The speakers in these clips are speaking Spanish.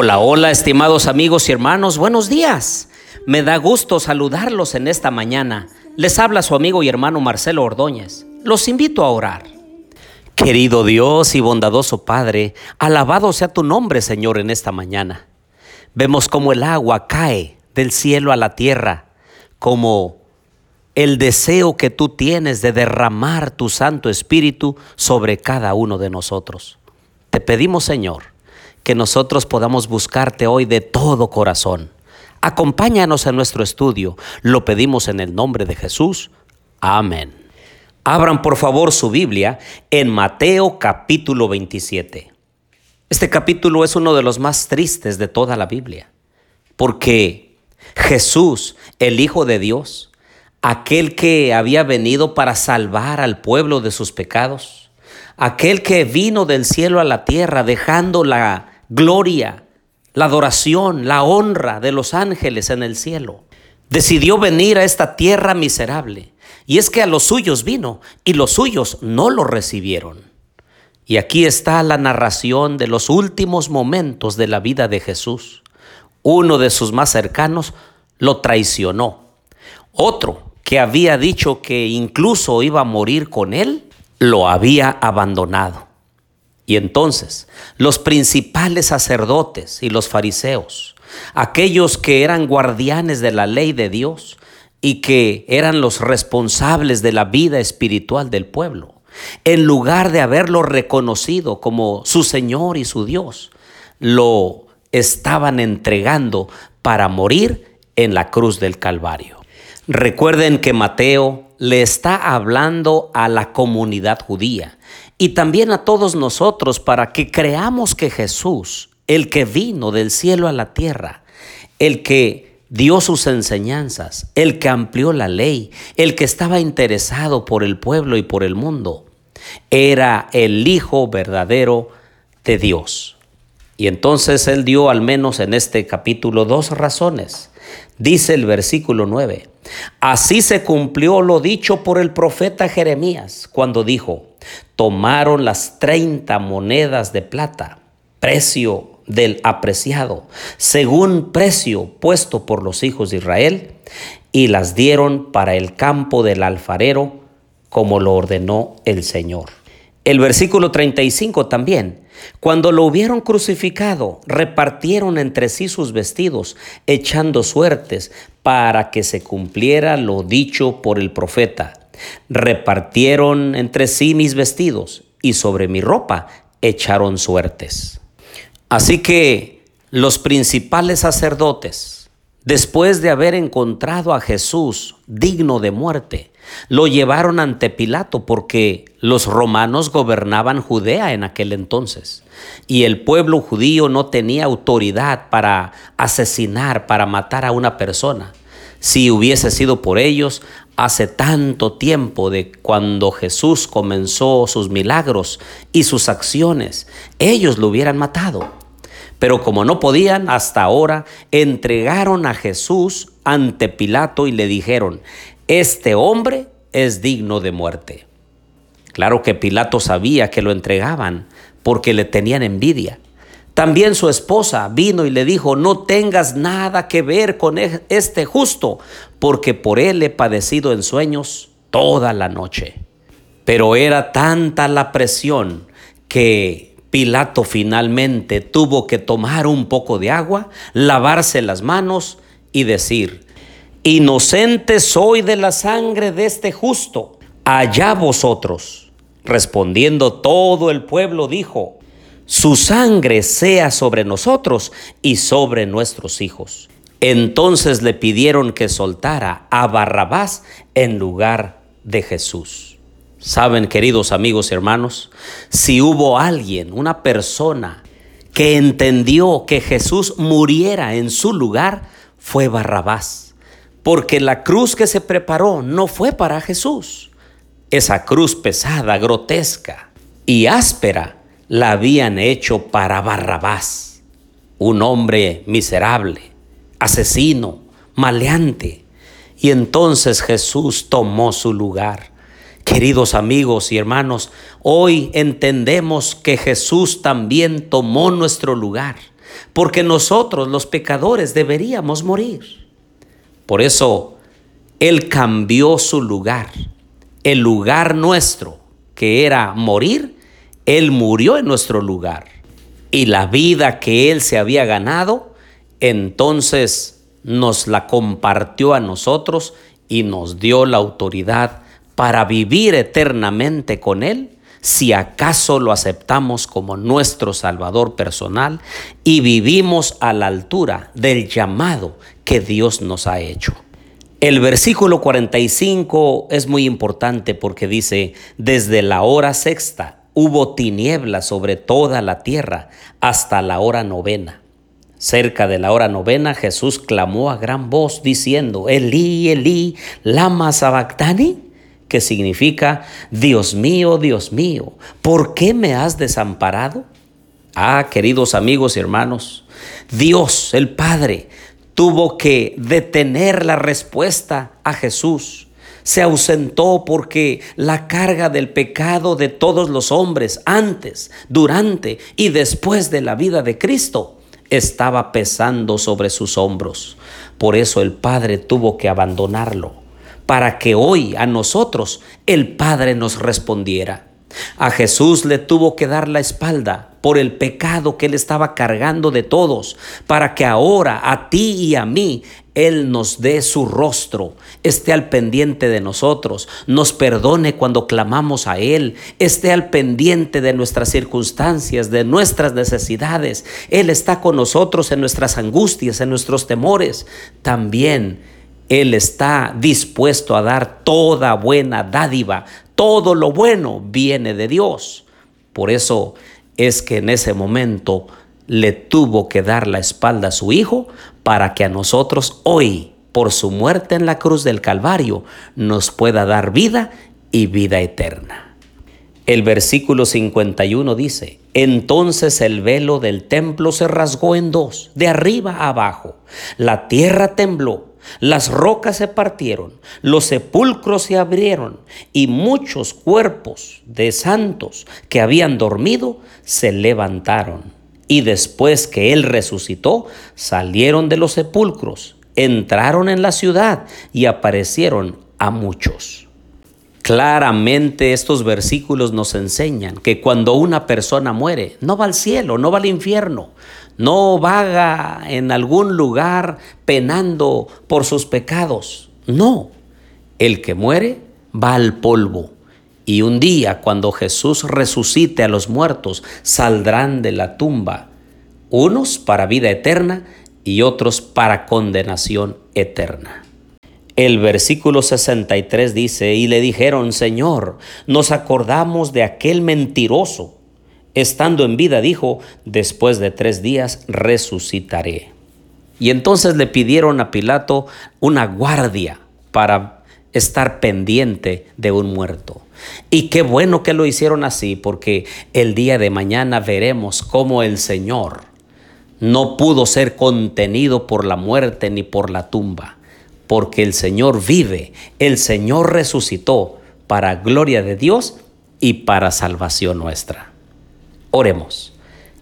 Hola, hola, estimados amigos y hermanos, buenos días. Me da gusto saludarlos en esta mañana. Les habla su amigo y hermano Marcelo Ordóñez. Los invito a orar. Querido Dios y bondadoso Padre, alabado sea tu nombre, Señor, en esta mañana. Vemos como el agua cae del cielo a la tierra, como el deseo que tú tienes de derramar tu Santo Espíritu sobre cada uno de nosotros. Te pedimos, Señor, que nosotros podamos buscarte hoy de todo corazón. Acompáñanos en nuestro estudio. Lo pedimos en el nombre de Jesús. Amén. Abran por favor su Biblia en Mateo capítulo 27. Este capítulo es uno de los más tristes de toda la Biblia, porque Jesús, el Hijo de Dios, aquel que había venido para salvar al pueblo de sus pecados, aquel que vino del cielo a la tierra dejando la gloria, la adoración, la honra de los ángeles en el cielo. Decidió venir a esta tierra miserable. Y es que a los suyos vino y los suyos no lo recibieron. Y aquí está la narración de los últimos momentos de la vida de Jesús. Uno de sus más cercanos lo traicionó. Otro, que había dicho que incluso iba a morir con él, lo había abandonado. Y entonces los principales sacerdotes y los fariseos, aquellos que eran guardianes de la ley de Dios y que eran los responsables de la vida espiritual del pueblo, en lugar de haberlo reconocido como su Señor y su Dios, lo estaban entregando para morir en la cruz del Calvario. Recuerden que Mateo le está hablando a la comunidad judía y también a todos nosotros para que creamos que Jesús, el que vino del cielo a la tierra, el que dio sus enseñanzas, el que amplió la ley, el que estaba interesado por el pueblo y por el mundo, era el Hijo verdadero de Dios. Y entonces él dio al menos en este capítulo dos razones. Dice el versículo 9, así se cumplió lo dicho por el profeta Jeremías cuando dijo, tomaron las 30 monedas de plata, precio del apreciado, según precio puesto por los hijos de Israel, y las dieron para el campo del alfarero, como lo ordenó el Señor. El versículo 35 también. Cuando lo hubieron crucificado, repartieron entre sí sus vestidos, echando suertes para que se cumpliera lo dicho por el profeta. Repartieron entre sí mis vestidos y sobre mi ropa echaron suertes. Así que los principales sacerdotes, después de haber encontrado a Jesús digno de muerte, lo llevaron ante Pilato porque los romanos gobernaban Judea en aquel entonces y el pueblo judío no tenía autoridad para asesinar, para matar a una persona. Si hubiese sido por ellos, hace tanto tiempo de cuando Jesús comenzó sus milagros y sus acciones, ellos lo hubieran matado. Pero como no podían, hasta ahora entregaron a Jesús ante Pilato y le dijeron, este hombre es digno de muerte. Claro que Pilato sabía que lo entregaban porque le tenían envidia. También su esposa vino y le dijo, no tengas nada que ver con e-, este justo, porque por él he padecido en sueños toda la noche. Pero era tanta la presión que Pilato finalmente tuvo que tomar un poco de agua, lavarse las manos y decir, inocente soy de la sangre de este justo, allá vosotros. Respondiendo todo el pueblo dijo, su sangre sea sobre nosotros y sobre nuestros hijos. Entonces le pidieron que soltara a Barrabás en lugar de Jesús. Saben, queridos amigos y hermanos, si hubo alguien, una persona, que entendió que Jesús muriera en su lugar, fue Barrabás. Porque la cruz que se preparó no fue para Jesús. Esa cruz pesada, grotesca y áspera la habían hecho para Barrabás, un hombre miserable, asesino, maleante. Y entonces Jesús tomó su lugar. Queridos amigos y hermanos, hoy entendemos que Jesús también tomó nuestro lugar. porque nosotros los pecadores deberíamos morir. Por eso Él cambió su lugar, el lugar nuestro, que era morir, Él murió en nuestro lugar. Y la vida que Él se había ganado, entonces nos la compartió a nosotros y nos dio la autoridad para vivir eternamente con Él si acaso lo aceptamos como nuestro Salvador personal y vivimos a la altura del llamado que Dios nos ha hecho. El versículo 45 es muy importante porque dice, desde la hora sexta hubo tinieblas sobre toda la tierra hasta la hora novena. Cerca de la hora novena Jesús clamó a gran voz diciendo, Elí, Elí, lama sabactani que significa, Dios mío, Dios mío, ¿por qué me has desamparado? Ah, queridos amigos y hermanos, Dios, el Padre, tuvo que detener la respuesta a Jesús. Se ausentó porque la carga del pecado de todos los hombres antes, durante y después de la vida de Cristo estaba pesando sobre sus hombros. Por eso el Padre tuvo que abandonarlo para que hoy a nosotros el Padre nos respondiera. A Jesús le tuvo que dar la espalda por el pecado que él estaba cargando de todos, para que ahora a ti y a mí Él nos dé su rostro, esté al pendiente de nosotros, nos perdone cuando clamamos a Él, esté al pendiente de nuestras circunstancias, de nuestras necesidades. Él está con nosotros en nuestras angustias, en nuestros temores. También él está dispuesto a dar toda buena dádiva. Todo lo bueno viene de Dios. Por eso es que en ese momento le tuvo que dar la espalda a su Hijo para que a nosotros hoy, por su muerte en la cruz del Calvario, nos pueda dar vida y vida eterna. El versículo 51 dice, entonces el velo del templo se rasgó en dos, de arriba a abajo. La tierra tembló las rocas se partieron, los sepulcros se abrieron y muchos cuerpos de santos que habían dormido se levantaron. Y después que Él resucitó, salieron de los sepulcros, entraron en la ciudad y aparecieron a muchos. Claramente estos versículos nos enseñan que cuando una persona muere, no va al cielo, no va al infierno, no vaga en algún lugar penando por sus pecados. No, el que muere va al polvo. Y un día, cuando Jesús resucite a los muertos, saldrán de la tumba, unos para vida eterna y otros para condenación eterna. El versículo 63 dice, y le dijeron, Señor, nos acordamos de aquel mentiroso estando en vida, dijo, después de tres días resucitaré. Y entonces le pidieron a Pilato una guardia para estar pendiente de un muerto. Y qué bueno que lo hicieron así, porque el día de mañana veremos cómo el Señor no pudo ser contenido por la muerte ni por la tumba, porque el Señor vive, el Señor resucitó para gloria de Dios y para salvación nuestra. Oremos.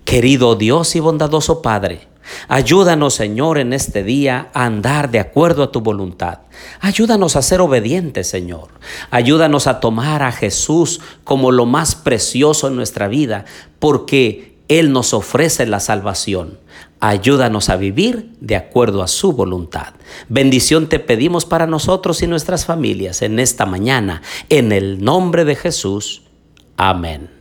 Querido Dios y bondadoso Padre, ayúdanos Señor en este día a andar de acuerdo a tu voluntad. Ayúdanos a ser obedientes Señor. Ayúdanos a tomar a Jesús como lo más precioso en nuestra vida porque Él nos ofrece la salvación. Ayúdanos a vivir de acuerdo a su voluntad. Bendición te pedimos para nosotros y nuestras familias en esta mañana, en el nombre de Jesús. Amén.